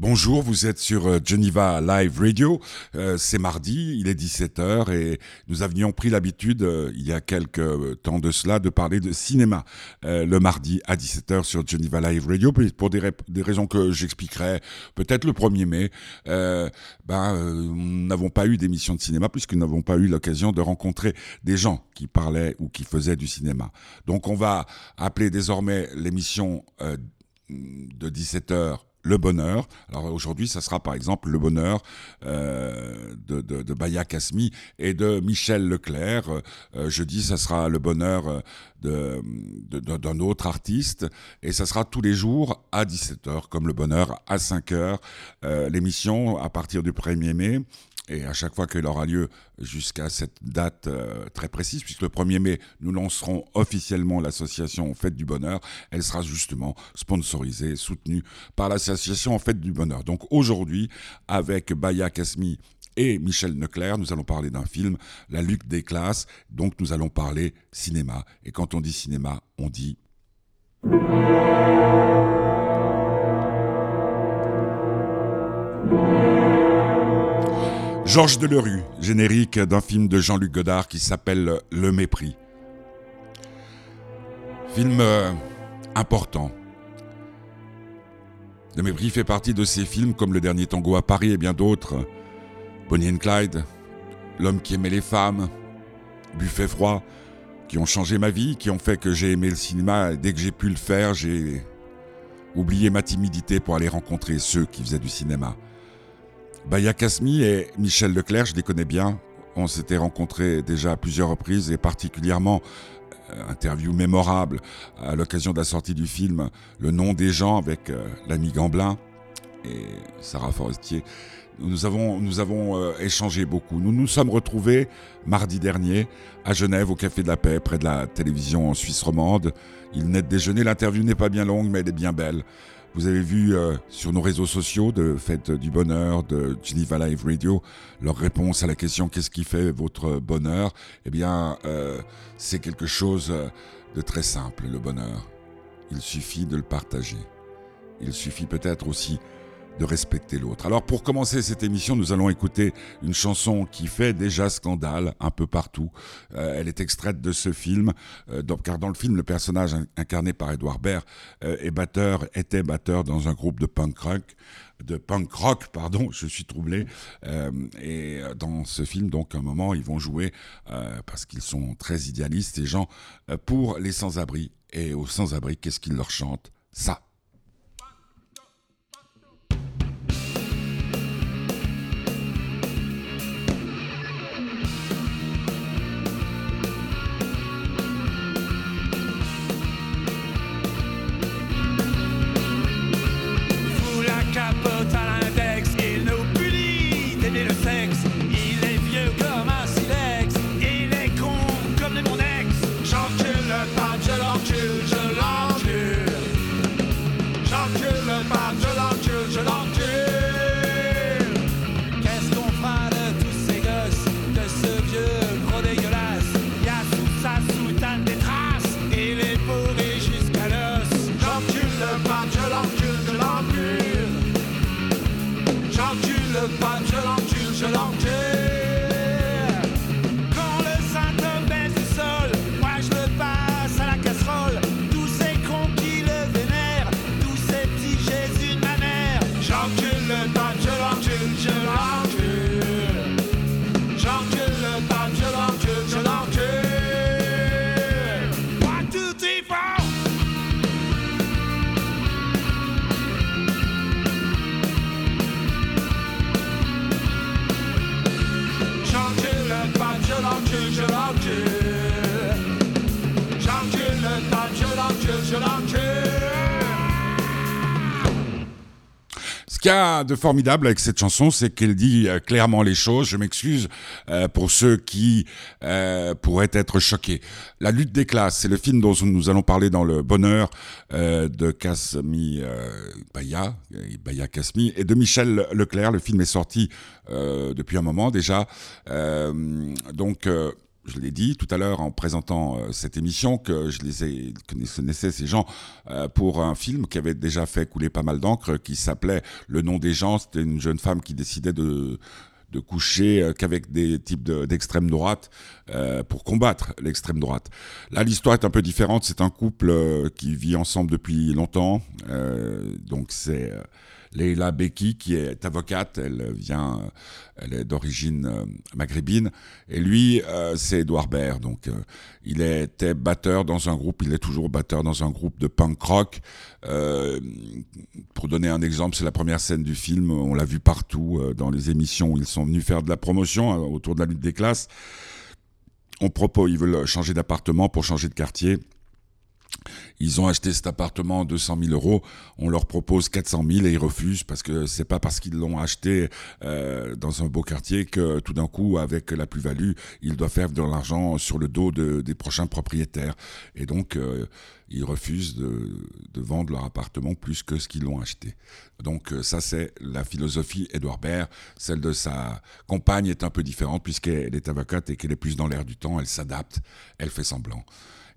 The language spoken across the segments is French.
Bonjour, vous êtes sur euh, Geneva Live Radio. Euh, c'est mardi, il est 17h et nous avions pris l'habitude, euh, il y a quelques temps de cela, de parler de cinéma le mardi à 17h sur Geneva Live Radio pour des, raisons que j'expliquerai peut-être le 1er mai. ben, nous n'avons pas eu d'émission de cinéma puisque nous n'avons pas eu l'occasion de rencontrer des gens qui parlaient ou qui faisaient du cinéma. Donc on va appeler désormais l'émission de 17h le bonheur. Alors aujourd'hui, ça sera par exemple le bonheur euh, de, de, Baya Kasmi et de Michel Leclerc. Euh, jeudi, ça sera le bonheur d'un autre artiste. Et ça sera tous les jours à 17h, comme le bonheur à 5h. Euh, l'émission à partir du 1er mai et à chaque fois qu'elle aura lieu jusqu'à cette date euh, très précise, puisque le 1er mai, nous lancerons officiellement l'association Fête du Bonheur, elle sera justement sponsorisée, soutenue par l'association Fête du Bonheur. Donc aujourd'hui, avec Baya Kasmi et Michel Neclerc, nous allons parler d'un film, La lutte des classes, donc nous allons parler cinéma. Et quand on dit cinéma, on dit... Georges Delerue, générique d'un film de Jean-Luc Godard qui s'appelle Le Mépris. Film euh, important. Le Mépris fait partie de ces films comme Le Dernier Tango à Paris et bien d'autres. Bonnie and Clyde, L'homme qui aimait les femmes, Buffet froid, qui ont changé ma vie, qui ont fait que j'ai aimé le cinéma. Dès que j'ai pu le faire, j'ai oublié ma timidité pour aller rencontrer ceux qui faisaient du cinéma. Baya Kasmi et Michel Leclerc, je les connais bien. On s'était rencontrés déjà à plusieurs reprises et particulièrement euh, interview mémorable à l'occasion de la sortie du film Le nom des gens avec euh, l'ami Gamblin et Sarah Forestier. Nous avons, nous avons euh, échangé beaucoup. Nous nous sommes retrouvés mardi dernier à Genève au Café de la Paix près de la télévision suisse romande. Il n'est de déjeuner. L'interview n'est pas bien longue mais elle est bien belle. Vous avez vu euh, sur nos réseaux sociaux de Fête du Bonheur, de Geneva Live Radio, leur réponse à la question qu'est-ce qui fait votre bonheur? Eh bien, euh, c'est quelque chose de très simple, le bonheur. Il suffit de le partager. Il suffit peut-être aussi de respecter l'autre. Alors pour commencer cette émission, nous allons écouter une chanson qui fait déjà scandale un peu partout. Euh, elle est extraite de ce film, euh, car dans le film, le personnage incarné par Edouard Baird euh, est batteur, était batteur dans un groupe de punk rock de punk rock, pardon, je suis troublé. et dans ce film, donc, à un moment, ils vont jouer, parce qu'ils sont très idéalistes, ces gens, pour les sans-abri. Et aux sans-abri, qu'est-ce qu'ils leur chantent? Ça. De formidable avec cette chanson, c'est qu'elle dit euh, clairement les choses. Je m'excuse euh, pour ceux qui euh, pourraient être choqués. La lutte des classes, c'est le film dont nous allons parler dans le bonheur de Kasmi Baya, Baya Kasmi, et de Michel Leclerc. Le film est sorti depuis un moment déjà. donc je l'ai dit tout à l'heure en présentant euh, cette émission, que je les ai, connaissais ces gens euh, pour un film qui avait déjà fait couler pas mal d'encre, qui s'appelait Le nom des gens. C'était une jeune femme qui décidait de de coucher euh, qu'avec des types d'extrême droite pour combattre l'extrême droite. Là, l'histoire est un peu différente. C'est un couple qui vit ensemble depuis longtemps. donc c'est Leila Beki, qui est avocate, elle vient, elle est d'origine euh, maghrébine, et lui, euh, c'est Edouard Baird. Donc, euh, il était batteur dans un groupe, il est toujours batteur dans un groupe de punk rock. pour donner un exemple, c'est la première scène du film, on l'a vu partout dans les émissions où ils sont venus faire de la promotion autour de la lutte des classes. On propose, ils veulent changer d'appartement pour changer de quartier. Ils ont acheté cet appartement à 200 000 euros. On leur propose 400 000 et ils refusent parce que c'est pas parce qu'ils l'ont acheté euh, dans un beau quartier que tout d'un coup, avec la plus-value, ils doivent faire de l'argent sur le dos des prochains propriétaires. Et donc, euh, ils refusent de, vendre leur appartement plus que ce qu'ils l'ont acheté. Donc euh, ça, c'est la philosophie Edouard Baird. Celle de sa compagne est un peu différente puisqu'elle est avocate et qu'elle est plus dans l'air du temps. Elle s'adapte, elle fait semblant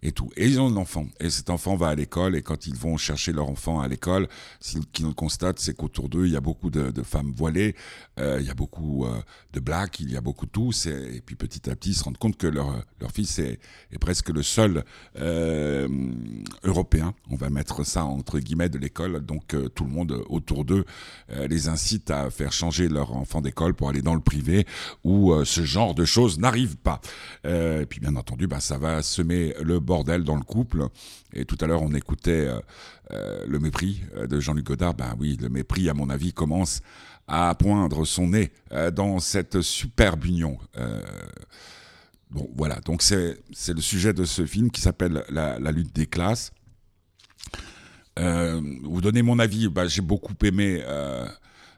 et tout. Et ils ont un enfant. Et cet enfant va à l'école. Et quand ils vont chercher leur enfant à l'école, ce qu'ils constatent, c'est qu'autour d'eux, il y a beaucoup de, femmes voilées, euh, il y a beaucoup euh, de blacks, il y a beaucoup de tous. Et, puis petit à petit, ils se rendent compte que leur, leur fils est, est presque le seul euh, européen. On va mettre ça entre guillemets de l'école. Donc tout le monde autour d'eux les incite à faire changer leur enfant d'école pour aller dans le privé où ce genre de choses n'arrive pas. et puis bien entendu, bah, ça va semer le bordel dans le couple. Et tout à l'heure, on écoutait euh, euh, le mépris euh, de Jean-Luc Godard. Ben oui, le mépris, à mon avis, commence à poindre son nez dans cette superbe union. bon, voilà. Donc, c'est le sujet de ce film qui s'appelle la, lutte des classes. vous donnez mon avis. Ben, J'ai beaucoup aimé.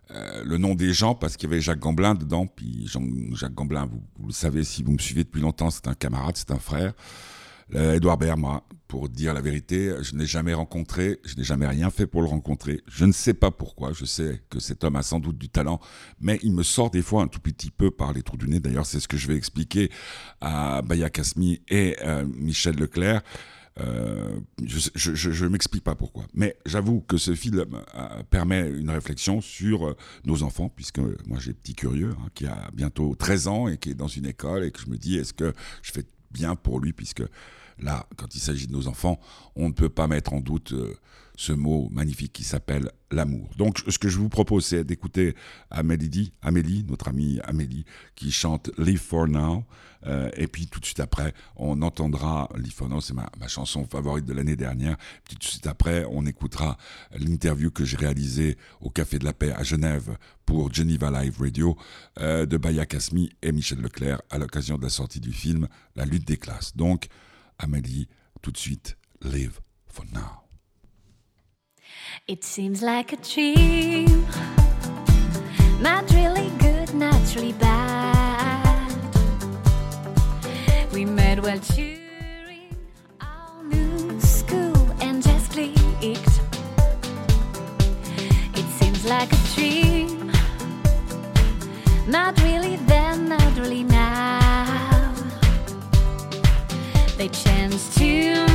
le nom des gens parce qu'il y avait Jacques Gamblin dedans. Puis Jacques Gamblin, vous, vous, le savez si vous me suivez depuis longtemps, c'est un camarade, c'est un frère. Edouard Baird, moi, pour dire la vérité, je n'ai jamais rencontré, je n'ai jamais rien fait pour le rencontrer. Je ne sais pas pourquoi. Je sais que cet homme a sans doute du talent, mais il me sort des fois un tout petit peu par les trous du nez. D'ailleurs, c'est ce que je vais expliquer à Baya Kasmi et euh, Michel Leclerc. Euh, je ne m'explique pas pourquoi. Mais j'avoue que ce film euh, permet une réflexion sur nos enfants, puisque moi j'ai petit curieux, hein, qui a bientôt 13 ans et qui est dans une école, et que je me dis, est-ce que je fais bien pour lui, puisque là, quand il s'agit de nos enfants, on ne peut pas mettre en doute euh, ce mot magnifique qui s'appelle l'amour. Donc, ce que je vous propose, c'est d'écouter Amélie, Amélie, notre amie Amélie, qui chante Live for Now. Euh, et puis, tout de suite après, on entendra Live for Now, c'est ma, chanson favorite de l'année dernière. Puis, tout de suite après, on écoutera l'interview que j'ai réalisée au Café de la Paix à Genève pour Geneva Live Radio euh, de Baya Kasmi et Michel Leclerc à l'occasion de la sortie du film La lutte des classes. Donc, Amélie, tout de suite, Live for Now. It seems like a dream. Not really good, not really bad. We met while touring our new school and just clicked. It seems like a dream. Not really then, not really now. They changed too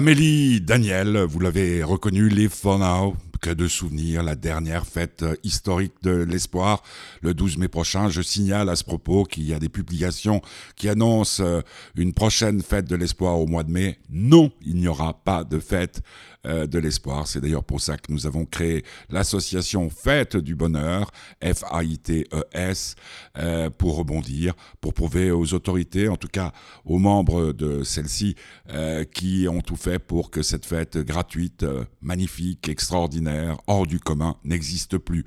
Amélie Daniel, vous l'avez reconnu, Live for Now, que de souvenirs, la dernière fête historique de l'espoir, le 12 mai prochain. Je signale à ce propos qu'il y a des publications qui annoncent euh, une prochaine fête de l'espoir au mois de mai. Non, il n'y aura pas de fête euh, de l'espoir. C'est d'ailleurs pour ça que nous avons créé l'association Fête du Bonheur, F-A-I-T-E-S, euh, pour rebondir, pour prouver aux autorités, en tout cas aux membres de celle-ci, euh, qui ont tout fait pour que cette fête gratuite, magnifique, extraordinaire, hors du commun, n'existe plus.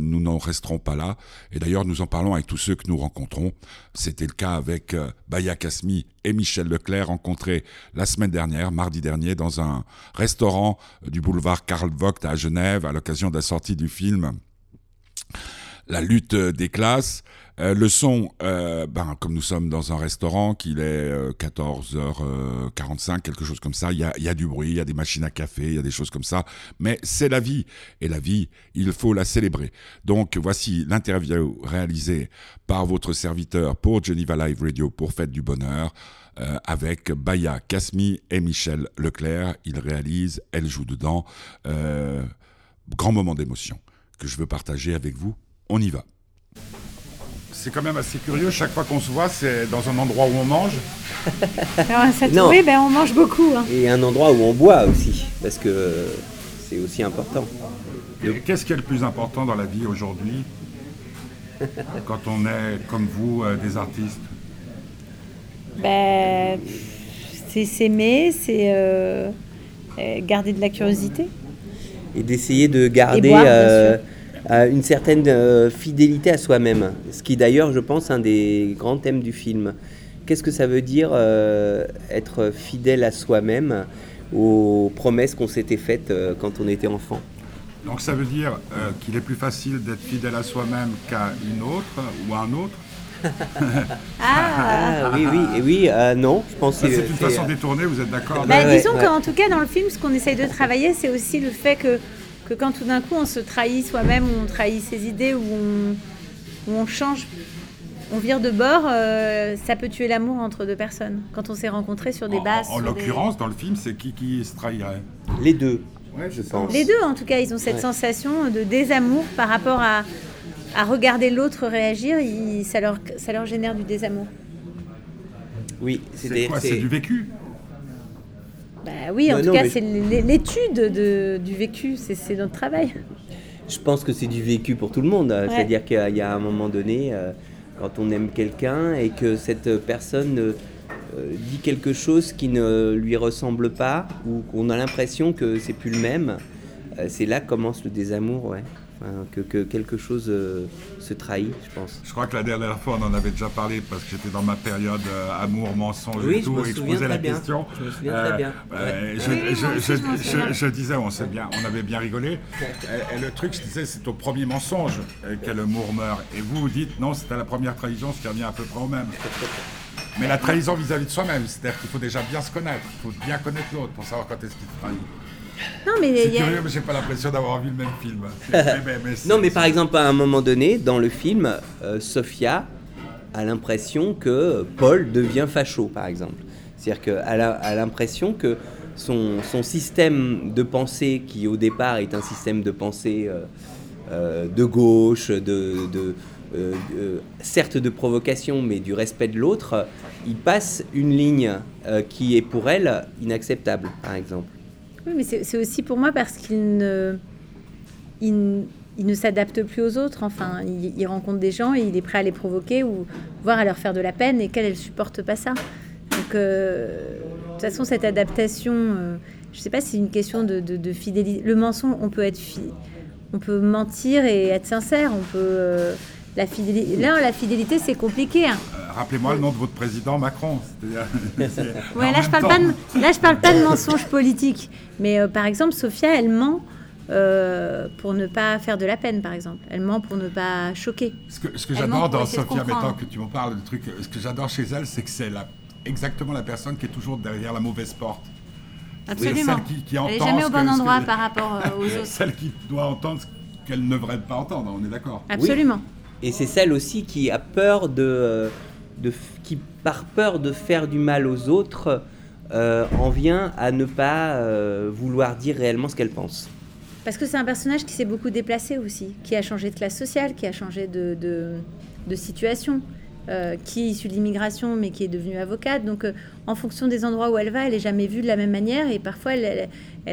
nous n'en resterons pas là. Et d'ailleurs, nous en parlons avec tous ceux que nous rencontrons. C'était le cas avec Baya Kasmi et Michel Leclerc rencontrés la semaine dernière, mardi dernier, dans un restaurant du boulevard Karl Vogt à Genève à l'occasion de la sortie du film La lutte des classes. Euh, le son, euh, ben, comme nous sommes dans un restaurant, qu'il est 14h45, euh, quelque chose comme ça, il y a, y a, du bruit, il y a des machines à café, il y a des choses comme ça, mais c'est la vie. Et la vie, il faut la célébrer. Donc voici l'interview réalisée par votre serviteur pour Geneva Live Radio pour Fête du Bonheur. Avec Baya Kasmi et Michel Leclerc. Ils réalisent, elle joue dedans. grand moment d'émotion que je veux partager avec vous. On y va c'est quand même assez curieux. Chaque fois qu'on se voit, c'est dans un endroit où on mange. non. Oui, ben, on mange beaucoup. Hein. Et un endroit où on boit aussi, parce que c'est aussi important. Qu'est-ce qui est le plus important dans la vie aujourd'hui? Quand on est, comme vous, euh, des artistes ben, C'est s'aimer, c'est euh, euh, garder de la curiosité. Et d'essayer de garder une certaine euh, fidélité à soi-même, ce qui d'ailleurs, je pense, un des grands thèmes du film. Qu'est-ce que ça veut dire euh, être fidèle à soi-même, aux promesses qu'on s'était faites euh, quand on était enfant? Donc ça veut dire qu'il est plus facile d'être fidèle à soi-même qu'à une autre ou à un autre ah. ah, oui, oui, oui, non, je pense que c'est une façon détournée, vous êtes d'accord bah, Disons qu'en tout cas, dans le film, ce qu'on essaye de travailler, c'est aussi le fait que que quand tout d'un coup on se trahit soi-même, ou on trahit ses idées, ou on, on change, on vire de bord, euh, ça peut tuer l'amour entre deux personnes. Quand on s'est rencontrés sur des bases. En, l'occurrence, dans le film, c'est qui qui se trahirait? Les deux. Ouais, je pense. Les deux, en tout cas, ils ont cette sensation de désamour par rapport à, à regarder l'autre réagir. ça, leur, ça leur génère du désamour. Oui, c'est quoi C'est du vécu bah oui, en tout cas, c'est l'étude du vécu, c'est notre travail. Je pense que c'est du vécu pour tout le monde. C'est-à-dire qu'il y a un moment donné, euh, quand on aime quelqu'un et que cette personne euh, dit quelque chose qui ne lui ressemble pas ou qu'on a l'impression que c'est plus le même, euh, c'est là que commence le désamour, ouais que, quelque chose euh, se trahit, je pense. Je crois que la dernière fois, on en avait déjà parlé parce que j'étais dans ma période euh, amour, mensonge et tout, et je posais la question. Je me souviens très euh, bien. je, disais, on, bien, on avait bien rigolé. et, le truc, je disais, c'est au premier mensonge que l'amour meurt. Et vous, vous dites, non, c'était la première trahison, ce qui revient à peu près au même. Mais la trahison vis-à-vis -vis de soi-même, c'est-à-dire qu'il faut déjà bien se connaître, il faut bien connaître l'autre pour savoir quand est-ce qu'il te trahit. Non, mais c'est curieux, mais j'ai pas l'impression d'avoir vu le même film. non, mais par exemple, à un moment donné, dans le film, euh, Sophia a l'impression que Paul devient facho, par exemple. C'est-à-dire qu'elle a, l'impression que son, son, système de pensée, qui au départ est un système de pensée euh, euh, de gauche, de, de certes de provocation, mais du respect de l'autre, il passe une ligne qui est pour elle inacceptable, par exemple. Oui, mais c'est aussi pour moi parce qu'il ne, il, ne s'adapte plus aux autres. Enfin, il, rencontre des gens et il est prêt à les provoquer ou voire à leur faire de la peine et qu'elle, elle supporte pas ça. Donc, euh, de toute façon, cette adaptation, euh, je ne sais pas si c'est une question de, fidélité. Le mensonge, on peut être, on peut mentir et être sincère. On peut euh, la fidélité. Là, la fidélité, c'est compliqué. Hein. Rappelez-moi le nom de votre président Macron. ouais, là, je parle pas de, là, je parle pas de mensonges politiques. Mais euh, par exemple, Sophia, elle ment euh, pour ne pas faire de la peine, par exemple. Elle ment pour ne pas choquer. Ce que, ce que j'adore dans Sophia, maintenant que tu m'en parles, le truc, ce que j'adore chez elle, c'est que c'est la, exactement la personne qui est toujours derrière la mauvaise porte. Absolument. Celle qui, elle n'est jamais au bon endroit par rapport euh, aux autres. Celle qui doit entendre ce qu'elle ne devrait pas entendre, on est d'accord Absolument. Et c'est celle aussi qui a peur de, qui par peur de faire du mal aux autres euh, en vient à ne pas euh, vouloir dire réellement ce qu'elle pense. Parce que c'est un personnage qui s'est beaucoup déplacé aussi, qui a changé de classe sociale, qui a changé de, situation, euh, qui est issu de l'immigration mais qui est devenue avocate. Donc en fonction des endroits où elle va, elle est jamais vue de la même manière et parfois elle,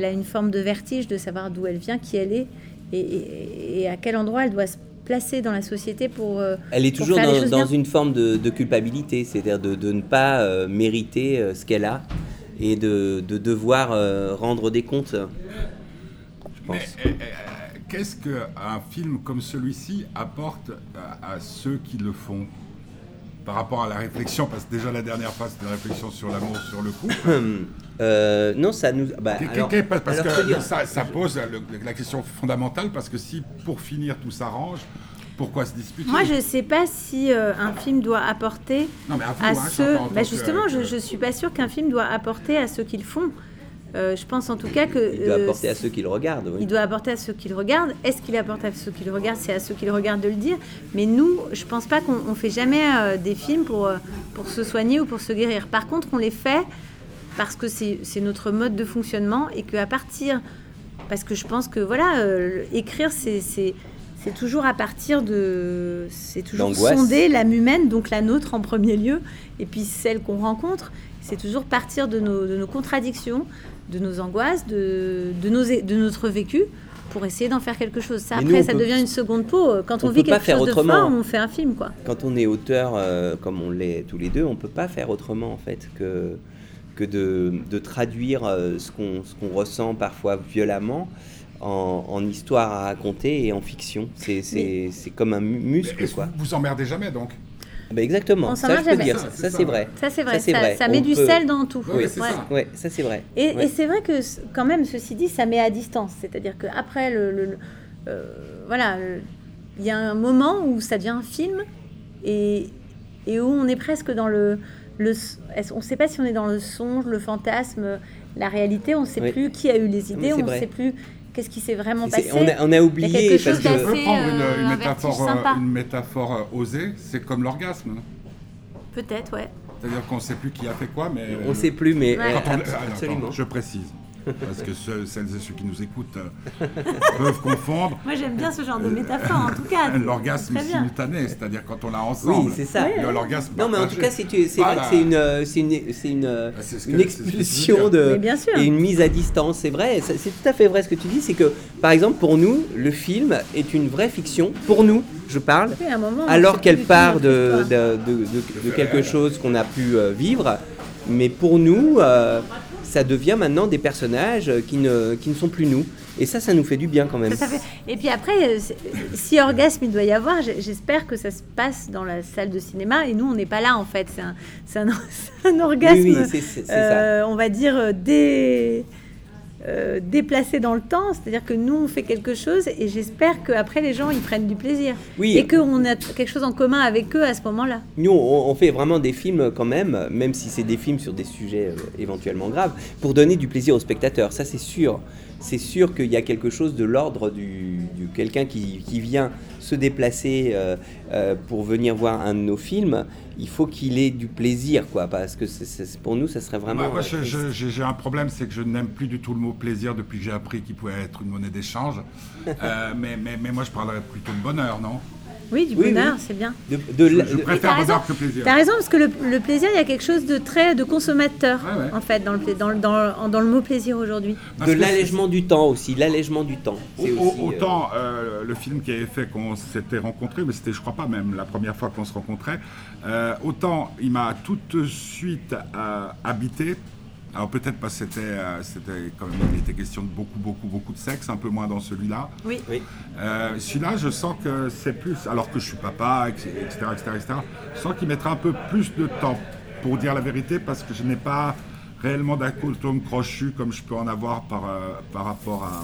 a une forme de vertige de savoir d'où elle vient, qui elle est et- et à quel endroit elle doit se placer dans la société pour... euh, Elle est toujours dans, une forme de, de culpabilité, c'est-à-dire de, de ne pas euh, mériter euh, ce qu'elle a et de, de devoir euh, rendre des comptes, je pense. Mais, euh, euh, Qu'est-ce qu'un film comme celui-ci apporte à, à ceux qui le font par rapport à la réflexion Parce que déjà la dernière c'était une réflexion sur l'amour, sur le couple. Euh, non, ça nous... bah, alors- parce alors, que ça, ça pose le- la question fondamentale parce que si pour finir tout s'arrange, pourquoi se disputer? Moi, je ne sais pas si euh, un film doit apporter Non mais à vous, à hein, ceux. Bah que- justement, je ne suis pas sûre qu'un film doit apporter à ceux qui le font. Euh, je pense en tout cas que. Il doit euh, apporter à ceux qui le regardent. oui. Il doit apporter à ceux qui le regardent. Est-ce qu'il apporte à ceux qui le regardent? C'est à ceux qui le regardent de le dire. Mais nous, je pense pas qu'on on fait jamais euh, des films pour, euh, pour se soigner ou pour se guérir. Par contre, on les fait parce que c'est notre mode de fonctionnement et qu'à partir. Parce que je pense que, voilà, euh, écrire, c'est. toujours à partir de. C'est toujours sonder l'âme humaine, donc la nôtre en premier lieu, et puis celle qu'on rencontre. C'est toujours partir de nos, de nos contradictions, de nos angoisses, de, de, nos, de notre vécu, pour essayer d'en faire quelque chose. Ça, Mais après, ça peut- devient une seconde peau. Quand on, on vit quelque faire chose de autrement. fort, on fait un film, quoi. Quand on est auteur, euh, comme on l'est tous les deux, on peut pas faire autrement en fait que, que de, de traduire euh, ce qu'on ce qu'on ressent parfois violemment en, en histoire à raconter et en fiction. C'est c'est- c'est comme un mu- muscle quoi. vous vous emmerdez jamais donc? Bah, exactement, On ça je peux jamais. dire, Ça, ça, c'est vrai. Ça, c'est vrai. Ça, c'est Ça, vrai. ça met On du peut- sel dans tout. Ouais, c'est ça. Ouais, ça c'est vrai. Et, Ouais. et c'est vrai que quand même, ceci dit, ça met à distance. C'est-à-dire qu'après, le, le- le- euh, voilà, il y a un moment où ça devient un film et, et où on est presque dans le... le on ne sait pas si on est dans le songe, le fantasme, la réalité. On ne sait Oui. plus qui a eu les idées, on ne sait plus qu'est-ce qui s'est vraiment passé. on, a, on a oublié quelque parce chose que prendre une, euh, une un métaphore, euh, une métaphore osée, c'est comme l'orgasme. Peut-être, ouais. C'est-à-dire qu'on ne sait plus qui a fait quoi, mais on ne sait plus, mais Ouais. euh, Quand on- abs- ah, non, absolument. attends, je précise. Parce que ceux- celles et ceux qui nous écoutent euh, peuvent confondre Moi, j'aime bien ce genre de métaphore, en tout cas. l'orgasme Très bien. simultané, c'est-à-dire quand on l'a ensemble. Oui, c'est ça. Il y a l'orgasme Non, mais en tout cas, c'est vrai Voilà. que c'est une, euh, c'est une, c'est une, euh, Bah, ce une expulsion de bien sûr. et une mise à distance. C'est vrai, c'est tout à fait vrai ce que tu dis. C'est que, par exemple, pour nous, le film est une vraie fiction. Pour nous, je parle. Oui, à un moment, on Alors qu'elle part de, de, de- de- de quelque chose qu'on a pu euh, vivre, mais pour nous, euh, ça devient maintenant des personnages euh, qui ne, qui ne sont plus nous. Et ça, ça nous fait du bien quand même. Ça, ça fait- Et puis après, euh, si orgasme il doit y avoir, j'espère que ça se passe dans la salle de cinéma et nous on n'est pas là en fait. C'est un, un, un orgasme, Oui, oui, c'est euh, on va dire dé- euh, déplacé dans le temps. C'est-à-dire que nous on fait quelque chose et j'espère qu'après les gens ils prennent du plaisir Oui. et qu'on a quelque chose en commun avec eux à ce moment-là. Nous, on, on fait vraiment des films quand même, même si c'est des films sur des sujets euh, éventuellement graves, pour donner du plaisir aux spectateurs. Ça, c'est sûr. C'est sûr qu'il y a quelque chose de l'ordre du, du quelqu'un qui, qui vient se déplacer euh, euh, pour venir voir un de nos films. Il faut qu'il ait du plaisir, quoi, parce que pour nous, ça serait vraiment. Moi, moi, euh, j'ai j'ai un problème, c'est que je n'aime plus du tout le mot plaisir depuis que j'ai appris qu'il pouvait être une monnaie d'échange. Euh, mais, mais, mais moi, je parlerais plutôt de bonheur, non? Oui, du Oui, bonheur, oui. c'est bien. De, de Je, la- je de- préfère bonheur raison. que plaisir. T'as raison, parce que le, le plaisir, il y a quelque chose de très de consommateur, Ouais, ouais. en fait, dans le, dans, le- dans, le- dans le mot plaisir aujourd'hui. Parce de l'allègement du temps aussi, l'allègement du temps. Au- aussi, euh, autant euh, le film qui avait fait qu'on s'était rencontrés, mais c'était, je crois pas même, la première fois qu'on se rencontrait, euh, autant il m'a tout de suite euh, habité. Alors peut-être parce que c'était, euh, c'était quand même, il était question de beaucoup, beaucoup, beaucoup de sexe, un peu moins dans celui-là. Oui. Oui. Euh, celui-là, je sens que c'est plus, alors que je suis papa, etc., etc., etc., je sens qu'il mettra un peu plus de temps pour dire la vérité, parce que je n'ai pas réellement d'acotome crochu comme je peux en avoir par, euh, par rapport à,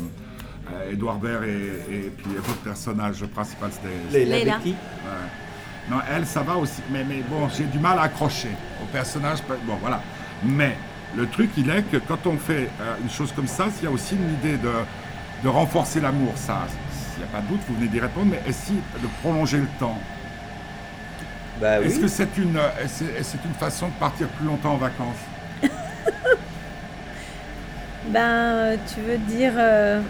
Edouard Baird et, et puis votre personnage principal, c'était... Bekti. Ouais. Non, elle, ça va aussi, mais, mais bon, j'ai du mal à accrocher au personnage. Bon, voilà. Mais le truc, il est que quand on fait euh, une chose comme ça, il y a aussi une idée de, de renforcer l'amour. Ça, il n'y a pas de doute, vous venez d'y répondre, mais est-ce de prolonger le temps? Bah oui. Est-ce que c'est une, euh, c'est c'est une façon de partir plus longtemps en vacances? Ben, tu veux dire. euh,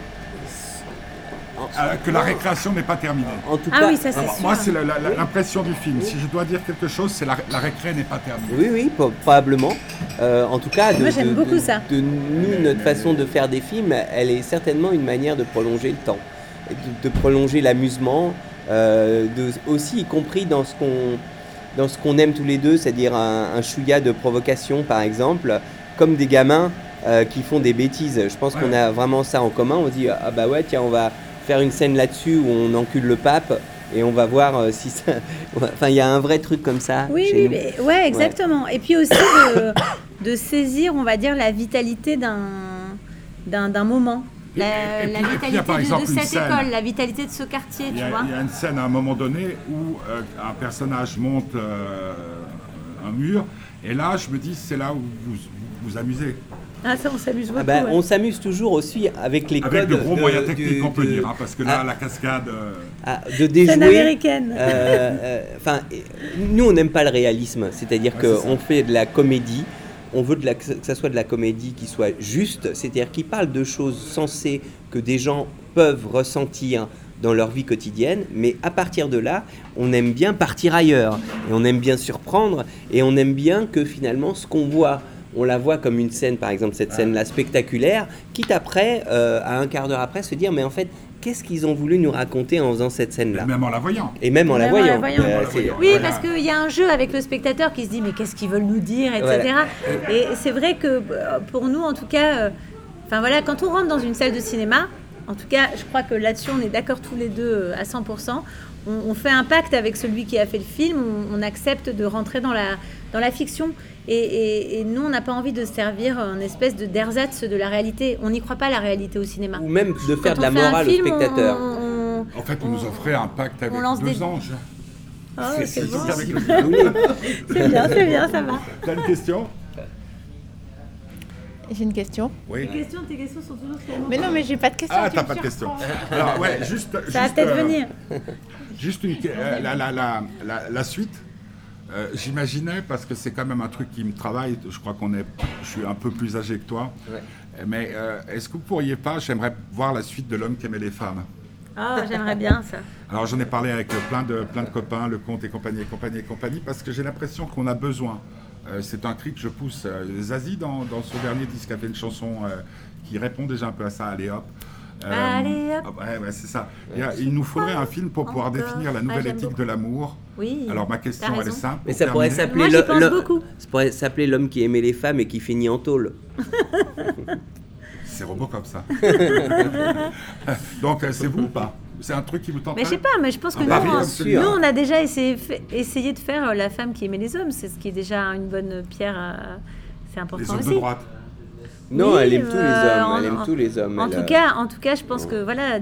Euh, que la récréation n'est pas terminée. En tout Ah cas, oui, ça c'est moi, c'est l'impression du film. Si je dois dire quelque chose, c'est la, la récré n'est pas terminée. Oui, oui, probablement. Euh, en tout cas, de, Moi, j'aime de- beaucoup de- ça. de nous, notre façon de faire des films, elle est certainement une manière de prolonger le temps, de, de prolonger l'amusement, euh, de, aussi y compris dans ce qu'on dans ce qu'on aime tous les deux, c'est-à-dire un, un chouïa de provocation, par exemple, comme des gamins euh, qui font des bêtises. Je pense qu'on a vraiment ça en commun. On se dit ah bah ouais tiens on va faire une scène là-dessus où on encule le pape et on va voir euh, si ça. Enfin il y a un vrai truc comme ça. Oui, chez oui, nous. mais- ouais, exactement. Et puis aussi de, de saisir, on va dire, la vitalité d'un d'un d'un moment. La, et puis- la et puis, il y a vitalité de- exemple de, une cette scène. école, la vitalité de ce quartier, Il y, tu a, vois. il y a une scène à un moment donné où euh, un personnage monte euh, un mur, et là, je me dis, c'est là où vous vous, vous amusez. Ah, ça, on s'amuse beaucoup. Ah bah, ouais. On s'amuse toujours aussi avec les Avec codes de gros moyens techniques, de- on peut de- dire, hein, parce que là, Ah. la cascade. euh, de Scène déjouer. américaine. Euh, euh, nous on n'aime pas le réalisme, c'est-à-dire qu'on fait de la comédie. On veut de la- que ça soit de la comédie qui soit juste, c'est-à-dire qui parle de choses sensées que des gens peuvent ressentir dans leur vie quotidienne, mais à partir de là, on aime bien partir ailleurs, et on aime bien surprendre, et on aime bien que finalement ce qu'on voit, on la voit comme une scène, par exemple cette scène-là spectaculaire, quitte après, euh, à un quart d'heure après, se dire, mais en fait, qu'est-ce qu'ils ont voulu nous raconter en faisant cette scène-là? Même en la voyant. Et même en la Même en la voyant. voyant. Euh, En la c'est- voyant. Oui, Voilà. parce qu'il y a un jeu avec le spectateur qui se dit mais qu'est-ce qu'ils veulent nous dire, etc. Et c'est vrai que euh, pour nous, en tout cas, euh, enfin voilà, quand on rentre dans une salle de cinéma, en tout cas, je crois que là-dessus, on est d'accord tous les deux à 100%. On, on fait un pacte avec celui qui a fait le film, on, on accepte de rentrer dans la, dans la fiction. Et, et- et nous, on n'a pas envie de se servir en espèce de d'ersatz de la réalité. On n'y croit pas la réalité au cinéma. ou même de faire Quand de la morale film, au spectateur. on- on- En fait, on nous offrait un pacte avec lance deux des- anges. Oh, C'est- bon. bien, c'est bien, ça va. T'as une question? J'ai une question. Oui. questions, tes questions sont toujours sur Mais non, mais j'ai pas de question. Ah, t'as pas de question. Alors, ouais, juste. Ça va peut-être euh, venir. Juste une, euh, la, la, la, la, la suite. euh, J'imaginais, parce que c'est quand même un truc qui me travaille, je crois qu'on est, je suis un peu plus âgé que toi, Ouais. mais euh, est-ce que vous pourriez pas, j'aimerais voir la suite de l'homme qui aimait les femmes. Oh, j'aimerais bien ça. Alors j'en ai parlé avec plein de, plein de copains, le comte et compagnie et compagnie et compagnie, parce que j'ai l'impression qu'on a besoin. Euh, c'est un cri que je pousse. Euh, Zazie, dans, dans son dernier disque, a fait une chanson euh, qui répond déjà un peu à ça, Allez hop. Euh, Allez, hop. ah, ouais, ouais, c'est ça. Il, y a- il nous faudrait un film pour pouvoir Encore. définir la Ah, nouvelle éthique beaucoup. de l'amour. Oui. Alors ma question, elle est simple. Mais ça pourrait s'appeler ça pourrait l'homme qui aimait les femmes et qui finit en tôle. C'est Robocop ça. Donc euh, c'est vous ou pas? C'est un truc qui vous tente Mais je sais pas, mais je pense que Ah nous, bah on- nous, on a déjà essayé, fait- essayé de faire euh, la femme qui aimait les hommes. C'est ce qui est déjà une bonne pierre. à- C'est Les important hommes aussi. de droite. Non, elle aime tous les euh, hommes. en- Elle aime en- tous les hommes. En elle, tout euh, cas, en tout cas, je pense que voilà,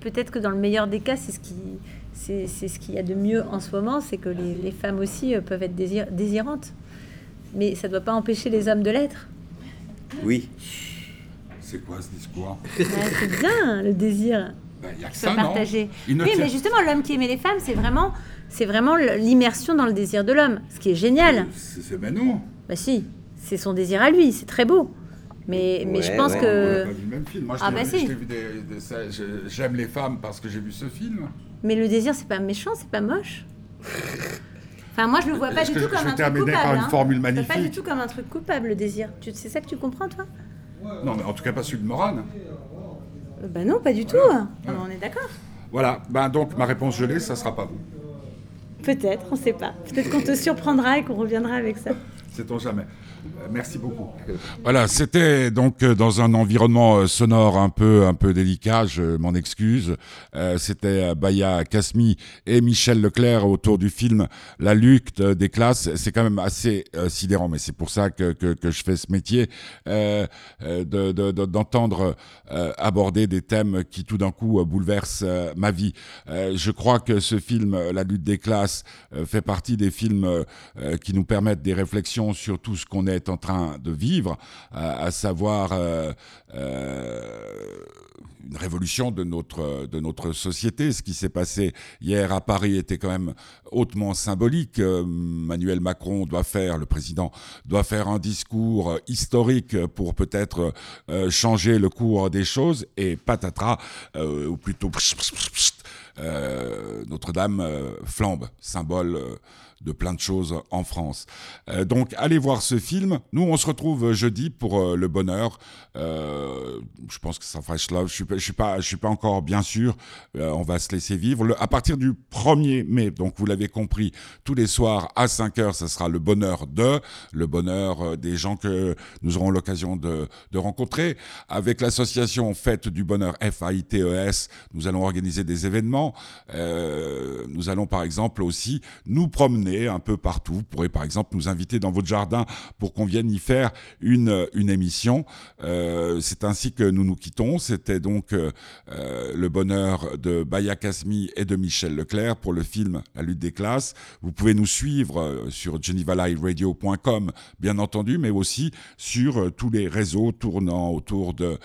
peut-être que dans le meilleur des cas, c'est ce qui, c'est c'est ce qu'il y a de mieux en ce moment, c'est que les, les femmes aussi euh, peuvent être désir- désirantes. Mais ça ne doit pas empêcher les hommes de l'être. Oui. C'est quoi ce discours? Ah, c'est bien le désir. Ben, Il y a que ça, non? partager. Oui, tient- mais justement, l'homme qui aimait les femmes, c'est vraiment, c'est vraiment l'immersion dans le désir de l'homme, ce qui est génial. C'est non. Bah si, c'est son désir à lui, c'est très beau. Mais, mais je pense ouais. On que. pas vu le même film. Moi, je Ah, bah vu- si. J'aime les femmes parce que j'ai vu ce film. Mais le désir, c'est pas méchant, c'est pas moche. Enfin, moi, je le vois pas du que tout je comme un truc coupable. par une hein. formule Je le vois Pas du magnifique. tout comme un truc coupable, le désir. C'est ça que tu comprends, toi? Non, mais en tout cas pas celui de Morane. Euh, Bah non, pas du tout. Ah, bah, on est d'accord. Voilà. Ben donc ma réponse gelée, ça sera pas vous. Peut-être, on sait pas. Peut-être qu'on te surprendra et qu'on reviendra avec ça. Sait-on jamais. Merci beaucoup. Voilà, c'était donc euh, dans un environnement euh, sonore un peu un peu délicat, je m'en excuse. Euh, c'était Baya Kasmi et Michel Leclerc autour du film La lutte des classes. C'est quand même assez sidérant, mais c'est pour ça que, que, je fais ce métier, de- de- de- d'entendre aborder des thèmes qui tout d'un coup bouleversent ma vie. Je crois que ce film, La lutte des classes, fait partie des films qui nous permettent des réflexions sur tout ce qu'on est en train de vivre, à, savoir euh, une révolution de notre, de notre société. Ce qui s'est passé hier à Paris était quand même hautement symbolique. Manuel Macron doit faire, le président doit faire un discours historique pour peut-être changer le cours des choses et patatras, ou plutôt euh, Notre-Dame euh, flambe, symbole euh, de plein de choses en France. Euh, donc allez voir ce film. Nous, on se retrouve jeudi pour euh, le bonheur. Euh, je pense que ça fera là. Je suis, suis pas, je suis pas encore bien sûr. on va se laisser vivre. À partir du 1er mai, donc vous l'avez compris, tous les soirs à 5 heures, ça sera le bonheur de, le bonheur des gens que nous aurons l'occasion de, de, rencontrer. Avec l'association Fête du Bonheur FAITES, nous allons organiser des événements. nous allons par exemple aussi nous promener un peu partout. Vous pourrez par exemple nous inviter dans votre jardin pour qu'on vienne y faire une, une émission. Euh, c'est ainsi que nous nous quittons. C'était donc euh, euh, le bonheur de Baya Kasmi et de Michel Leclerc pour le film La lutte des classes. Vous pouvez nous suivre sur genevalightradio.com bien entendu, mais aussi sur tous les réseaux tournant autour de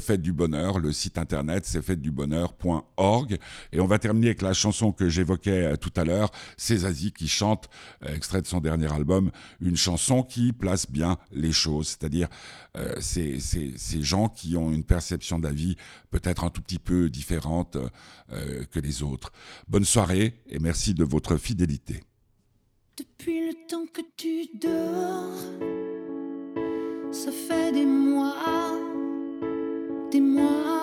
Fête du Bonheur. Le site internet, c'est fêtedubonheur.org. Et on va terminer avec la chanson que j'évoquais tout à l'heure, C'est Zazie qui chante euh, extrait de son dernier album, une chanson qui place bien les choses, c'est-à-dire euh, ces, gens qui ont une perception de la vie peut-être un tout petit peu différente euh, que les autres. Bonne soirée et merci de votre fidélité. Depuis le temps que tu dors, ça fait des mois, des mois